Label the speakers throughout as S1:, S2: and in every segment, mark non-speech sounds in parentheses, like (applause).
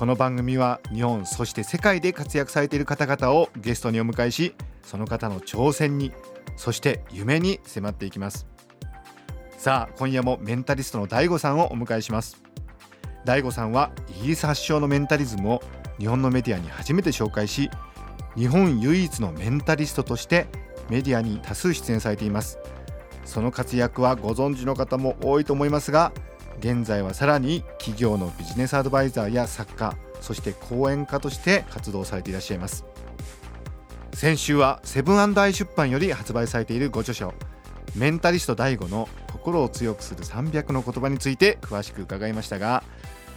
S1: この番組は日本そして世界で活躍されている方々をゲストにお迎えしその方の挑戦にそして夢に迫っていきます。さあ今夜もメンタリストの DAIGO さんをお迎えします。DAIGO さんはイギリス発祥のメンタリズムを日本のメディアに初めて紹介し日本唯一のメンタリストとしてメディアに多数出演されています。その活躍はご存知の方も多いと思いますが現在はさらに企業のビジネスアドバイザーや作家そして講演家として活動されていらっしゃいます。先週はセブンアイ出版より発売されているご著書メンタリスト DAIGO の心を強くする300の言葉について詳しく伺いましたが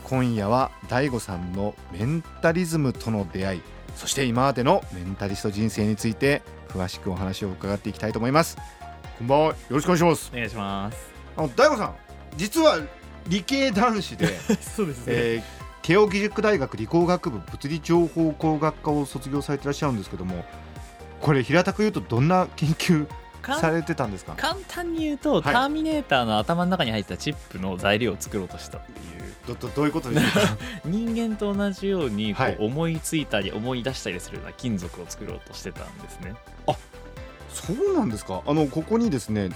S1: 今夜は DAIGO さんのメンタリズムとの出会いそして今までのメンタリスト人生について詳しくお話を伺っていきたいと思います。こんばんは。よろしくお願いします。
S2: お願いします。
S1: あの大悟さん実は理系男子で (laughs)
S2: そうですね、
S1: えー、慶應義塾大学理工学部物理情報工学科を卒業されていらっしゃるんですけどもこれ平たく言うとどんな研究されてたんですか？
S2: 簡単に言うと、
S1: はい。
S2: ターミネーターの頭の中に入ったチップの材料を作ろうとしたっていう。
S1: どどどういうことですか？(laughs)
S2: 人間と同じようにこう
S1: はい
S2: 思いついたり思い出したりするような金属を作ろうとしてたんですね。
S1: そうなんですか？あのここにですね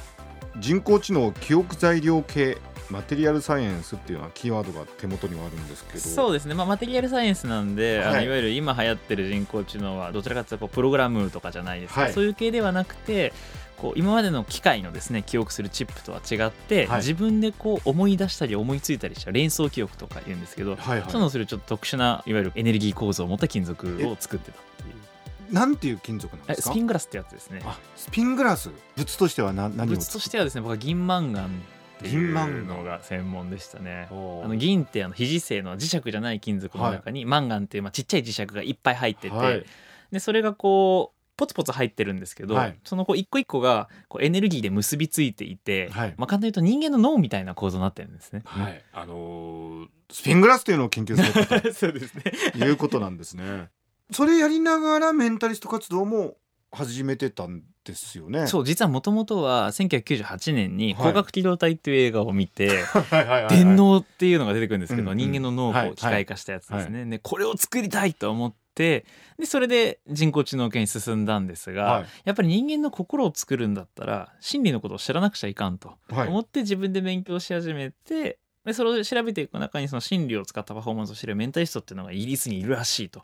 S1: 人工知能記憶材料系マテリアルサイエンスっていうようなキーワードが手元にはあるんですけど。
S2: そうですね、まあ、マテリアルサイエンスなんで、あ
S1: はい。
S2: のいわゆる今流行ってる人工知能はどちらかというとプログラムとかじゃないですか、
S1: はい。
S2: そういう系ではなくてこう今までの機械のですね記憶するチップとは違って、
S1: はい。
S2: 自分でこう思い出したり思いついたりした連想記憶とか言うんですけど、
S1: はいはい。
S2: そういうのをするちょっと特殊ないわゆるエネルギー構造を持った金属を作ってたっていう。
S1: なんていう金属なんで
S2: え
S1: すか？
S2: スピングラスってやつですね。
S1: あスピングラス？物としては何
S2: 物としてはですね僕は銀マンガンってい
S1: 銀マ
S2: う
S1: ンガン
S2: のが専門でしたね。あの銀ってあの非磁性の磁石じゃない金属の中に、マンガンっていうまあちっちゃい磁石がいっぱい入ってて、
S1: はい。
S2: でそれがこうポツポツ入ってるんですけど、
S1: はい。
S2: そのこう一個一個がこうエネルギーで結びついていて、
S1: はい。
S2: まあ、簡単に言うと人間の脳みたいな構造になってるんですね。
S1: はい、あのースピングラスというのを研究された。と (laughs)
S2: そうですね。
S1: いうことなんですね。それやりながらメンタリスト活動も始めてたんですよね。
S2: そう実はもともとは1998年に「
S1: はい。
S2: 光学機動隊」っていう映画を見て、(laughs)
S1: はい
S2: 電脳っていうのが出てくるんですけど、
S1: うんうん
S2: 人間の脳を機械化したやつですね、でこれを作りたいと思ってでそれで人工知能系に進んだんですが、
S1: はい。
S2: やっぱり人間の心を作るんだったら心理のことを知らなくちゃいかんと
S1: はい。
S2: 思って自分で勉強し始めてでそれを調べていく中にその心理を使ったパフォーマンスを知るメンタリストっていうのがイギリスにいるらしいと。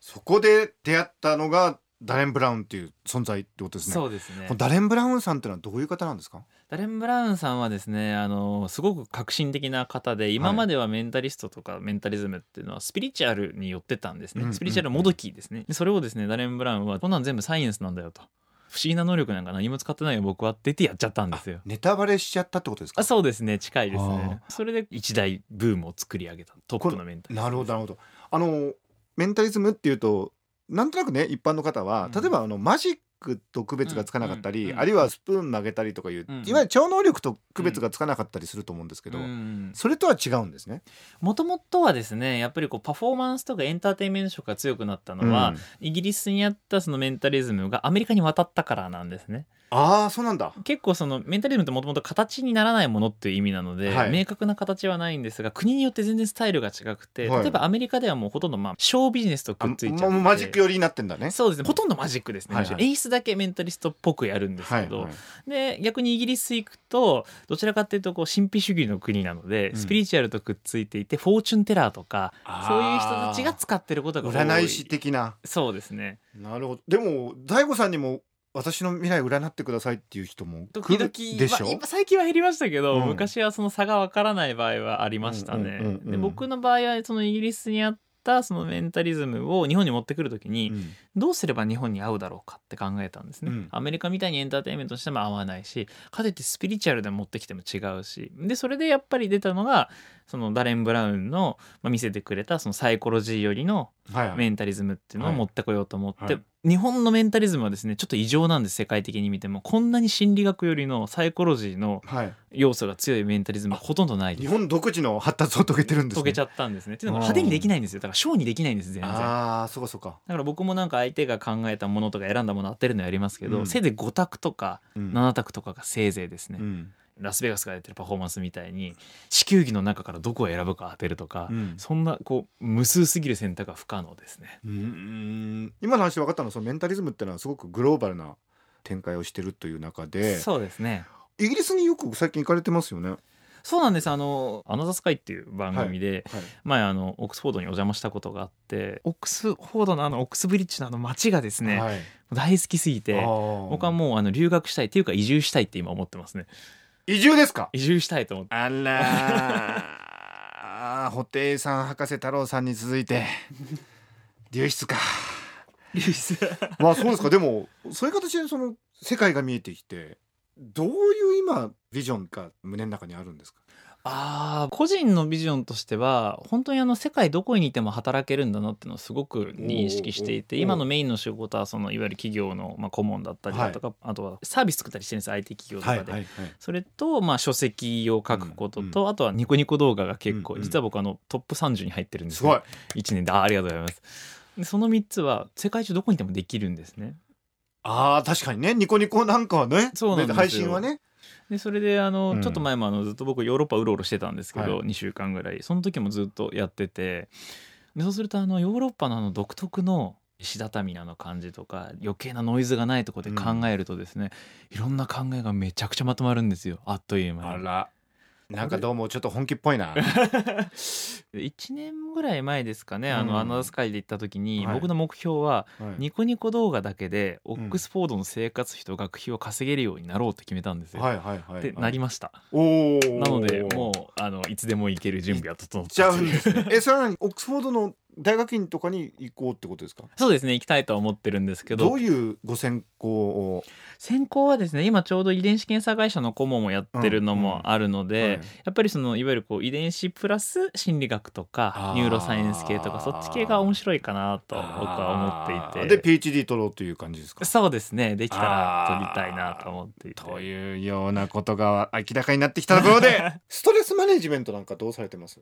S1: そこで出会ったのがダレン・ブラウンっていう存在ってことですね。
S2: そうですね。
S1: ダレン・ブラウンさんってのはどういう方なんですか？
S2: ダレン・ブラウンさんはですねあのすごく革新的な方で今まではメンタリストとかメンタリズムっていうのはスピリチュアルに寄ってたんですね、
S1: うん
S2: スピリチュアルもどきですね。でそれをですねダレン・ブラウンはこんなん全部サイエンスなんだよと。不思議な能力なんか何も使ってないよ僕はって言ってやっちゃったんですよ。
S1: ネタバレしちゃったってことですか？
S2: あ。そうですね近いですね。
S1: あ。
S2: それで一大ブームを作り上げたトップのメンタリズム
S1: なるほどなるほど。あのメンタリズムっていうとなんとなくね一般の方は、
S2: うん。
S1: 例えばあのマジックと区別がつかなかったり、
S2: うんうん
S1: あるいはスプーン曲げたりとかいう、
S2: うん
S1: いわゆる超能力と区別がつかなかったりすると思うんですけど、
S2: うん
S1: それとは違うんですね。
S2: もともとはですねやっぱりこうパフォーマンスとかエンターテインメント色が強くなったのは、
S1: うん。
S2: イギリスにあったそのメンタリズムがアメリカに渡ったからなんですね
S1: ああそうなんだ。
S2: 結構そのメンタリズムってもともと形にならないものっていう意味なので、
S1: はい。
S2: 明確な形はないんですが国によって全然スタイルが違くて、
S1: はい。
S2: 例えばアメリカではもうほとんどまあショービジネスとくっついちゃって
S1: あもうマジック寄りになってんだね。
S2: そうですね。ほとんどマジックですね、
S1: はいはい。
S2: 演出だけメンタリストっぽくやるんですけど、
S1: はい
S2: で逆にイギリス行くとどちらかっていうとこう神秘主義の国なので、
S1: うん。
S2: スピリチュアルとくっついていてフォーチュンテラーとかそういう人たちが使ってることが多い。
S1: 占い師的な。
S2: そうですね。
S1: なるほど。でも大悟さんにも私の未来占ってくださいっていう人も来るでしょ、
S2: まあ今最近は減りましたけど、
S1: うん。
S2: 昔はその差がわからない場合はありましたね。
S1: うんうんうんうん。
S2: で僕の場合はそのイギリスにあっったそのメンタリズムを日本に持ってくる時に
S1: うん。
S2: どうすれば日本に合うだろうかって考えたんですね、
S1: うん。
S2: アメリカみたいにエンターテインメントとしても合わないしかといってスピリチュアルで持ってきても違うし。でそれでやっぱり出たのがそのダレン・ブラウンの、まあ、見せてくれたそのサイコロジーよりの
S1: はいはい。
S2: メンタリズムっていうのを
S1: はい
S2: 持ってこようと思って、
S1: はい
S2: 日本のメンタリズムはですねちょっと異常なんです世界的に見てもこんなに心理学よりのサイコロジーの
S1: はい。
S2: 要素が強いメンタリズムはほとんどないです
S1: 日本独自の発達を遂げてるんですね。
S2: 解けちゃったんですね。っていうのが派手にできないんですよ。だからショーにできないんです全然。だ
S1: ああそうかそうか、
S2: から僕もなんか相手が考えたものとか選んだもの当てるのやりますけど、
S1: うん。
S2: せいぜい5択とか
S1: うん。
S2: 7択とかがせいぜいですね、
S1: うん
S2: ラスベガスがやってるパフォーマンスみたいに地球儀の中からどこを選ぶか当てるとか、
S1: うん。
S2: そんなこう無数すぎる選択は不可能ですね。
S1: うーん。今の話で分かったのはそのメンタリズムってのはすごくグローバルな展開をしてるという中で
S2: そうですね。
S1: イギリスによく最近行かれてますよね？はい
S2: そうなんです。あの「アナザースカイ」っていう番組で、
S1: はい。
S2: 前あのオックスフォードにお邪魔したことがあってオックスフォードのあのオックスブリッジのあの街がですね、
S1: はい、
S2: 大好きすぎて
S1: 僕
S2: 僕はもうあの留学したいっていうか移住したいって今思ってますね
S1: 移住ですか？
S2: 移住したいと思って。
S1: あらー。布袋さん博士太郎さんに続いて。流出か。まあそうですか。でもそういう形でその世界が見えてきてどういう今ビジョンが胸の中にあるんですか？
S2: あー個人のビジョンとしては本当にあの世界どこにいても働けるんだなっていうのをすごく認識していて今のメインの仕事はそのいわゆる企業のまあ顧問だったりだとか、あとはサービス作ったりしてるんです IT 企業とかで。
S1: はい
S2: それと、まあ、書籍を書くことと、
S1: うん
S2: あとはニコニコ動画が結構、
S1: うんうん
S2: 実は僕あのトップ30に入ってるんですね。
S1: すごい。
S2: 1年であありがとうございます。でその3つは世界中どこにいてもできるんですね。
S1: あー確かにね。ニコニコなんかはね。
S2: そうなんですよ。
S1: 配信はね
S2: でそれであの、
S1: うん。
S2: ちょっと前もあのずっと僕ヨーロッパうろうろしてたんですけど、
S1: はい。
S2: 2週間ぐらい。その時もずっとやってて。でそうするとあのヨーロッパのあの独特の石畳のあの感じとか余計なノイズがないところで考えるとですね、いろんな考えがめちゃくちゃまとまるんですよ。あっという間に。
S1: らなんかどうもちょっと本気っぽいな。(laughs)
S2: 1年ぐらい前ですかね、あ
S1: うん。
S2: のアナザースカイで行った時に、
S1: はい。
S2: 僕の目標は
S1: はい。
S2: ニコニコ動画だけでオックスフォードの生活費と学費を稼げるようになろうって決めたんですよ。
S1: はいはいはい
S2: でなりました。
S1: おー。
S2: なのでもうあのいつでも行ける準備は整っ
S1: ちゃ
S2: た
S1: うんですね。えそれは何？オックスフォードの大学院とかに行こうってことですか？
S2: そうですね行きたいとは思ってるんですけど。
S1: どういうご専攻を？
S2: 専攻はですね今ちょうど遺伝子検査会社の顧問をやってるのもあるので、
S1: はい。
S2: やっぱりそのいわゆるこう遺伝子プラス心理学とかニューロサイエンス系とかそっち系が面白いかなと僕は思っていて。
S1: で PhD 取ろうという感じですか？
S2: そうですねできたら取りたいなと思って。いて
S1: というようなことが明らかになってきたところで (laughs) ストレスマネジメントなんかどうされてます？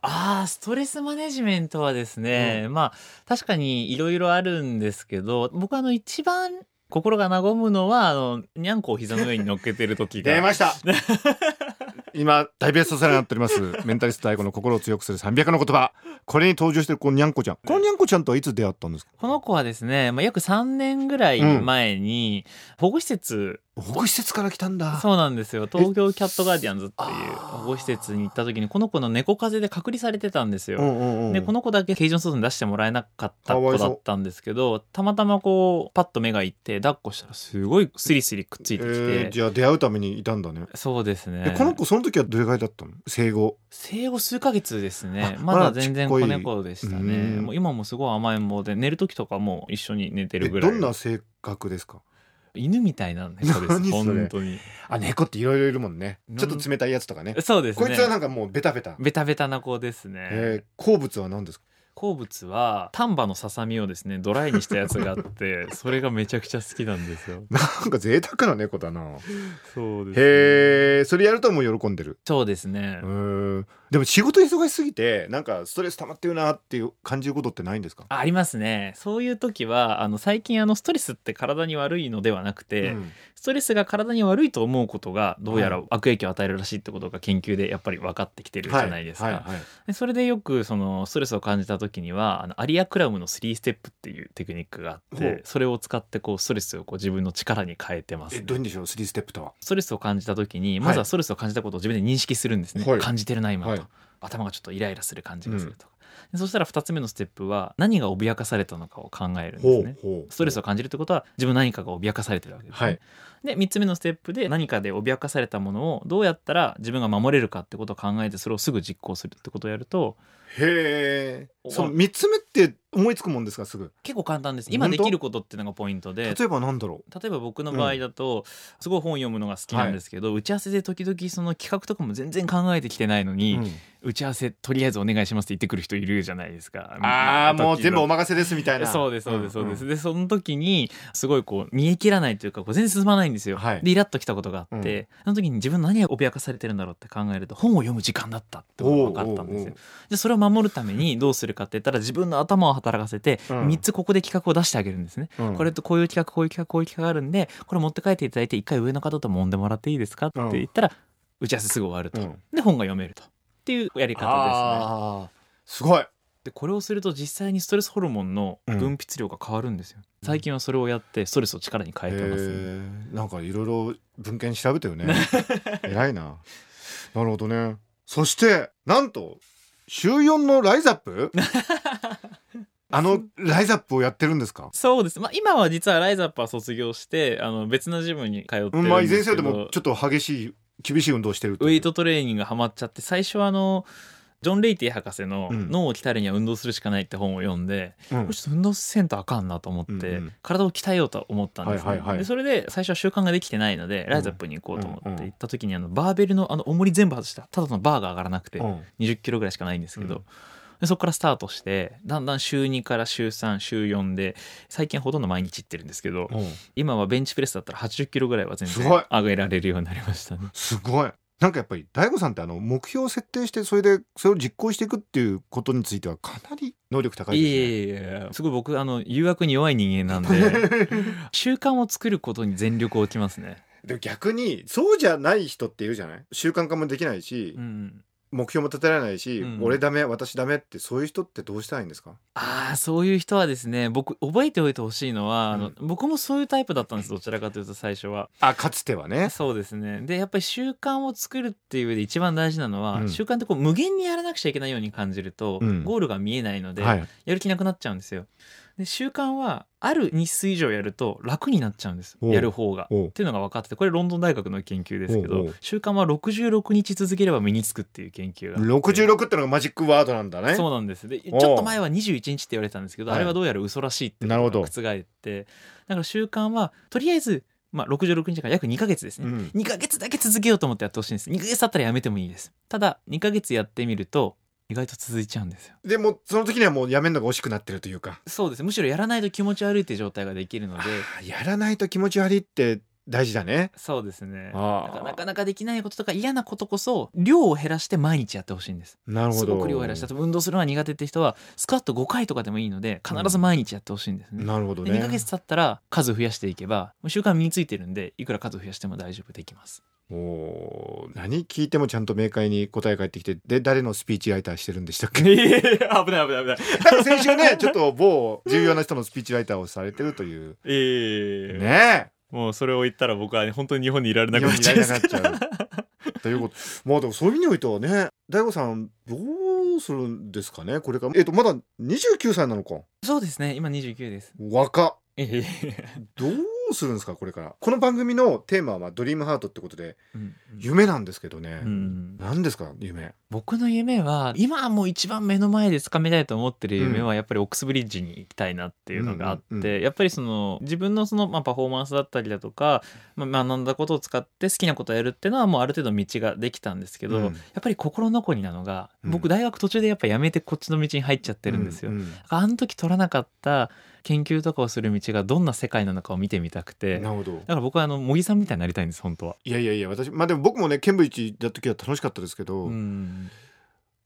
S2: ああストレスマネジメントはですね、まあ確かにいろいろあるんですけど僕あの一番心が和むのはあのにゃんこを膝の上に乗っけてる時が。
S1: 出ました。(laughs) 今大ベストセラーになっております。メンタリスト大悟の心を強くする300の言葉。これに登場してるこのにゃんこちゃん。このにゃんこちゃんとはいつ出会ったんですか？
S2: この子はですね、まあ、約3年ぐらい前に保護施設、
S1: 保護施設から来たんだ。
S2: そうなんですよ。東京キャットガーディアンズっていう保護施設に行った時にこの子の猫風邪で隔離されてたんですよ。
S1: うんうんうん。
S2: でこの子だけケージの外に出してもらえなかった子だったんですけどたまたまこうパッと目がいって抱っこしたらすごいスリスリくっついてきて、
S1: えーじゃあ出会うためにいたんだね。
S2: そうですね。
S1: えこの子その時はどれぐらいだったの？生後？
S2: 生後数ヶ月ですね。
S1: あ
S2: まだ全然子猫でした
S1: う
S2: ね
S1: ん
S2: もう今もすごい甘えん坊で寝る時とかも一緒に寝て
S1: え
S2: るぐらい。
S1: どんな性格ですか？
S2: 犬みたいな猫です (laughs)
S1: 何それ。
S2: 本当に。
S1: あ猫っていろいろいるもんね。
S2: うん。
S1: ちょっと冷たいやつとかね。
S2: そうですね。
S1: こいつはなんかもうベタベタ。
S2: ベタベタな子ですね、
S1: えー好物は何ですか？
S2: 好物は丹波のささみをですねドライにしたやつがあって (laughs) それがめちゃくちゃ好きなんですよ。
S1: なんか贅沢な猫だな。
S2: そうです、
S1: へえそれやるともう喜んでる。
S2: そうですね。
S1: うー。んでも仕事忙しすぎてなんかストレス溜まってるなっていう感じることってないんですか？
S2: ありますね。そういう時はあの最近あのストレスって体に悪いのではなくて、
S1: うん。
S2: ストレスが体に悪いと思うことがどうやら
S1: はい。
S2: 悪影響を与えるらしいってことが研究でやっぱり分かってきてるじゃないですか、
S1: はいはい。はい
S2: でそれでよくそのストレスを感じた時にはあのアリアクラムの3ステップっていうテクニックがあってそれを使ってこうストレスをこう自分の力に変えてますね、
S1: えどういうんでしょう？3ステップとは？
S2: ストレスを感じた時に
S1: はい。
S2: まずはストレスを感じたことを自分で認識するんですね、
S1: はい。
S2: 感じてるな今頭がちょっとイライラする感じがすると。か、でそしたら2つ目のステップは何が脅かされたのかを考えるんですね。ストレスを感じるってことは自分何かが脅かされてるわけです、ね。
S1: はい
S2: で3つ目のステップで何かで脅かされたものをどうやったら自分が守れるかってことを考えてそれをすぐ実行するってことをやると
S1: へえ。
S2: お
S1: その3つ目って思いつくもんですかすぐ？
S2: 結構簡単です今できることっていうのがポイントで。
S1: 例えばなんだろ
S2: 例えば僕の場合だと、すごい本読むのが好きなんですけど、打ち合わせで時々その企画とかも全然考えてきてないの
S1: う、
S2: に、
S1: うん。
S2: 打ち合わせとりあえずお願いしますって言ってくる人いるじゃないですか。
S1: ああもう全部お
S2: ま
S1: 任せですみたいな。
S2: そうですそうですそうです、
S1: んん。
S2: でその時にすごいこう見え切らないというかこう全然進まないんですよ、
S1: はい。
S2: でイラッときたことがあって、その時に自分何が脅かされてるんだろうって考えると本を読む時間だったってことが分かったんですよ。
S1: おうおうおう
S2: でそれを守るためにどうするかって言ったら自分の頭を働かせて
S1: うん。
S2: 3つここで企画を出してあげるんですね、
S1: うん。
S2: これとこういう企画こういう企画こういう企画があるんでこれ持って帰っていただいて一回上の方と揉んでもらっていいですかって言ったら打ち合わせすぐ終わると、
S1: うん。
S2: で本が読めると。っていうやり方ですね。
S1: すごい
S2: でこれをすると実際にストレスホルモンの分泌量が変わるんですよ、最近はそれをやってストレスを力に変えてます、ね、
S1: なんかいろいろ文献調べたよね。(laughs) 偉いな。なるほどね。そしてなんと週4のライザップ？(laughs) あのライザップをやってるんですか？
S2: そうです、まあ、今は実はライザップは卒業してあの別のジムに通ってるんですけど、
S1: うんまあいずれにせよでもちょっと激しい厳しい運動をしてる
S2: ウェイトトレーニングがハマっちゃって最初はあのジョン・レイティ博士の
S1: うん。
S2: 脳を鍛えるには運動するしかないって本を読んで、
S1: うん。
S2: ちょっと運動せんとあかんなと思って、体を鍛えようと思ったんですね、でそれで最初は習慣ができてないのでライザップに行こうと思って行った時にあのバーベルのあの重り全部外したただのバーが上がらなくて
S1: うん。
S2: 20キロぐらいしかないんですけど、
S1: うん。
S2: でそこからスタートしてだんだん週2から週3週4で最近ほとんど毎日行ってるんですけど
S1: うん。
S2: 今はベンチプレスだったら80キロぐらいは全然上げられるようになりましたね。
S1: すごいなんかやっぱり大悟さんってあの目標を設定してそれでそれを実行していくっていうことについてはかなり能力高い
S2: い
S1: ですね。
S2: えいえいえすごい僕あの誘惑に弱い人間なんで (laughs) 習慣を作ることに全力を置きますね。
S1: でも逆にそうじゃない人っているじゃない？習慣化もできないし、
S2: うん、
S1: 目標も立てられないし、
S2: うん。
S1: 俺ダメ私ダメってそういう人ってどうしたらいいんですか？
S2: ああそういう人はですね僕覚えておいてほしいのは、あの僕もそういうタイプだったんですどちらかというと最初は。
S1: あかつてはね。
S2: そうですね。でやっぱり習慣を作るっていう上で一番大事なのは、
S1: うん。
S2: 習慣ってこう無限にやらなくちゃいけないように感じると、
S1: うん。
S2: ゴールが見えないので、
S1: はい、
S2: やる気なくなっちゃうんですよ。で習慣はある日数以上やると楽になっちゃうんです。やる方が。っていうのが分かっててこれロンドン大学の研究ですけど習慣は66日続ければ身につくっていう研究があって。
S1: 66ってのがマジックワードなんだね。
S2: そうなんです。でちょっと前は21日って言われてたんですけど、
S1: はい
S2: あれはどうやら嘘らしいっていうのが覆ってだから習慣はとりあえず、まあ、66日だから約2ヶ月ですね、
S1: うん。
S2: 2ヶ月だけ続けようと思ってやってほしいんです。2ヶ月経ったらやめてもいいです。ただ2ヶ月やってみると意外と続いちゃうんですよ。
S1: でもその時にはもうやめるのが惜しくなってるというか。
S2: そうです。むしろやらないと気持ち悪いって状態ができるので。
S1: あやらないと気持ち悪いって大事だね。
S2: そうですね。なかなかできないこととか嫌なことこそ量を減らして毎日やってほしいんです。す
S1: なるほど。
S2: ごく量を減らして例えば運動するのが苦手って人はスクワット5回とかでもいいので必ず毎日やってほしいんですね、
S1: なるほどね。
S2: で2ヶ月経ったら数増やしていけば習慣身についてるんでいくら数増やしても大丈夫できます
S1: おー何聞いてもちゃんと明快に答え返ってきてで誰のスピーチライターしてるんでしたっけ？
S2: 危ない危ない危ない。
S1: なんか先週ねちょっと某重要な人のスピーチライターをされてるという。
S2: ええ
S1: ね
S2: もうそれを言ったら僕は本当に日本にいられ
S1: え
S2: なくなっちゃ
S1: う。(laughs) ということ。まあでもそういう意味においてはね大悟さんどうするんですかね？これから。えっとまだ29歳なのか。
S2: そうですね。今29です。
S1: 若どううするんですかこれから。この番組のテーマはドリームハートってことで。
S2: うん。
S1: 夢なんですけどね、
S2: うん。
S1: 何ですか夢。
S2: 僕の夢は今はもう一番目の前で掴みたいと思ってる夢はやっぱりオックスブリッジに行きたいなっていうのがあって、
S1: うんうんうん。
S2: やっぱりその自分のそのまあパフォーマンスだったりだとか、まあ、学んだことを使って好きなことをやるっていうのはもうある程度道ができたんですけど、
S1: うん。
S2: やっぱり心残りなのが
S1: うん。
S2: 僕大学途中でやっぱやめてこっちの道に入っちゃってるんですよ。
S1: うん
S2: あの時取らなかった研究とかをする道がどんな世界なのかを見てみたく
S1: う
S2: て。だ
S1: んなるほど。
S2: から僕はあの茂木さんみたいになりたいんです本当は。
S1: いやいやいや私まあ僕もねケンブリッジだった時は楽しかったですけど、
S2: うん。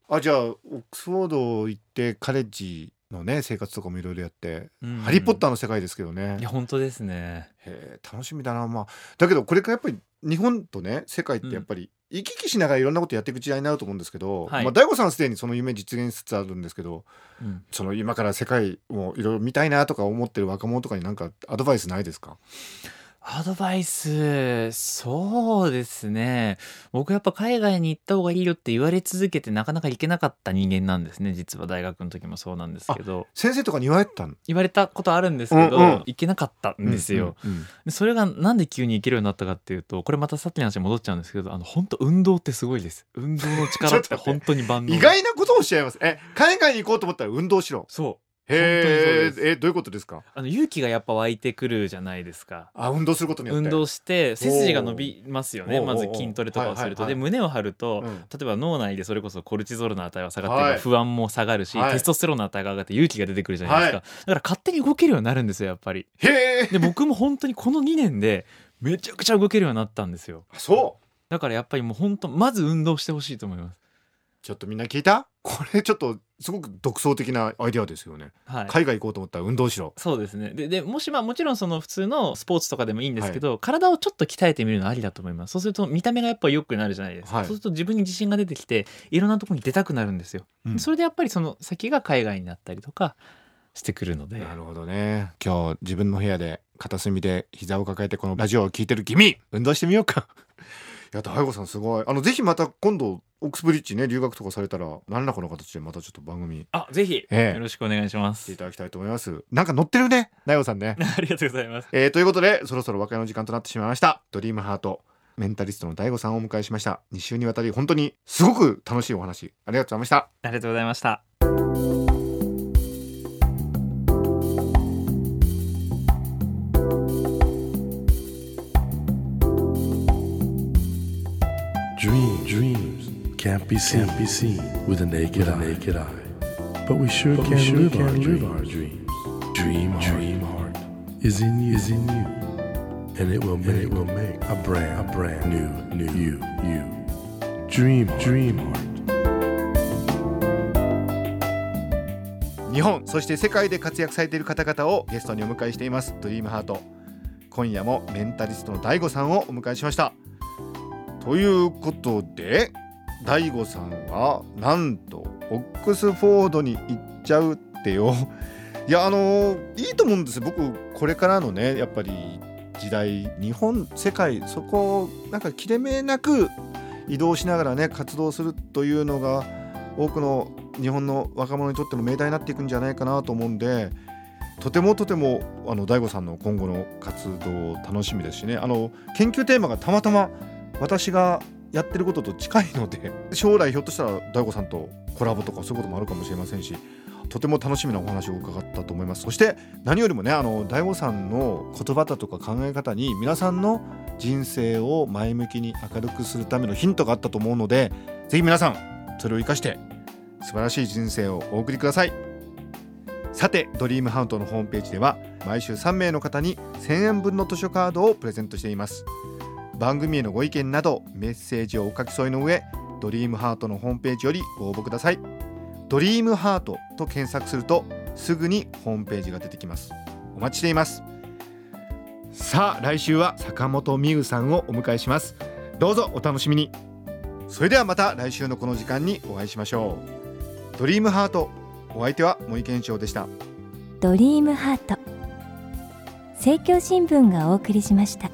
S1: あじゃあオックスフォード行ってカレッジのね生活とかもいろいろやって、
S2: うん。
S1: ハリー・ポッターの世界ですけどね。
S2: いや本当ですね。
S1: へー楽しみだな。まあだけどこれからやっぱり日本とね世界ってやっぱり行き来しながらいろんなことやっていく時代になると思うんですけど、
S2: はい。
S1: まあ大悟さんはすでにその夢実現しつつあるんですけど
S2: うん。
S1: その今から世界をいろいろ見たいなとか思ってる若者とかになんかアドバイスないですか？
S2: アドバイス。そうですね。僕やっぱ海外に行った方がいいよって言われ続けてなかなか行けなかった人間なんですね実は大学の時もそうなんですけど。
S1: 先生とかに言われてたの？
S2: 言われたことあるんですけど、
S1: うんうん
S2: 行けなかったんですよ、
S1: うんうん
S2: でそれがなんで急に行けるようになったかっていうとこれまたさっきの話に戻っちゃうんですけどあの本当運動ってすごいです。運動の力って本当に万能。
S1: 意外なことをおっしゃいます。え海外に行こうと思ったら運動しろ。
S2: そう
S1: へええどういうことですか？
S2: あの勇気がやっぱ湧いてくるじゃないですか。
S1: あ運動することによって。
S2: 運動して背筋が伸びますよね。まず筋トレとかをすると、で胸を張ると、
S1: うん。
S2: 例えば脳内でそれこそコルチゾールの値は下がって、
S1: はい。
S2: 不安も下がるし、
S1: はい。
S2: テストステロンの値が上がって勇気が出てくるじゃないですか、
S1: は
S2: だから勝手に動けるようになるんですよやっぱり。
S1: へえ。
S2: で僕も本当にこの2年でめちゃくちゃ動けるようになったんですよ。
S1: そう。
S2: だからやっぱりもう本当まず運動してほしいと思います。
S1: ちょっとみんな聞いた？これちょっとすごく独創的なアイデアですよね。
S2: はい。
S1: 海外行こうと思ったら運動しろ。
S2: そうですね。ででもしまあもちろんその普通のスポーツとかでもいいんですけど、体をちょっと鍛えてみるのありだと思います。そうすると見た目がやっぱ良くなるじゃないですか、
S1: はい。
S2: そうすると自分に自信が出てきていろんなところに出たくなるんですよ、
S1: うん。
S2: それでやっぱりその先が海外になったりとかしてくるので。
S1: なるほどね。今日自分の部屋で片隅で膝を抱えてこのラジオを聞いてる君運動してみようか。いや大悟さんすごい。あのぜひまた今度オックスブリッジね留学とかされたら何らかの形でまたちょっと番組
S2: あぜひ、
S1: ええ。
S2: よろしくお願いしま
S1: してい
S2: す
S1: ただきたいと思います。なんか乗ってるね大悟さんね。(laughs)
S2: ありがとうございます。
S1: えーということでそろそろ和解の時間となってしまいました。ドリームハートメンタリストの大悟さんをお迎えしました。2週にわたり本当にすごく楽しいお話。ありがとうございました。
S2: ありがとうございました
S3: be seen, can't be seen with a naked, eye. naked eye. But we sure can, sure live, our live our dreams. Dream, dream heart is in you, is in you, and it will make, it will make a brand, a brand new, new you, you. Dream, dream heart.
S1: 日本そして世界で活躍されている方々をゲストにお迎えしていますドリームハート今夜もメンタリストの DAIGO さんをお迎えしましたということで DAIGO さんはなんとオックスフォードに行っちゃうってよ。(laughs) いやあのいいと思うんです僕これからのねやっぱり時代日本世界そこをなんか切れ目なく移動しながらね活動するというのが多くの日本の若者にとっての命題になっていくんじゃないかなと思うんでとてもとてもあの DAIGO さんの今後の活動楽しみですしね。あの研究テーマがたまたま私がやってることと近いので (laughs) 将来ひょっとしたら DAIGO さんとコラボとかそういうこともあるかもしれませんしとても楽しみなお話を伺ったと思います。そして何よりもねあの DAIGO さんの言葉だとか考え方に皆さんの人生を前向きに明るくするためのヒントがあったと思うのでぜひ皆さんそれを生かして素晴らしい人生をお送りください。さてドリームハウントのホームページでは毎週3名の方に1000円分の図書カードをプレゼントしています。番組へのご意見などメッセージをお書き添えの上ドリームハートのホームページよりご応募ください。ドリームハートと検索するとすぐにホームページが出てきます。お待ちしています。さあ来週は坂本美優さんをお迎えします。どうぞお楽しみに。それではまた来週のこの時間にお会いしましょう。ドリームハートお相手は森健一郎でした。
S4: ドリームハート政教新聞がお送りしました。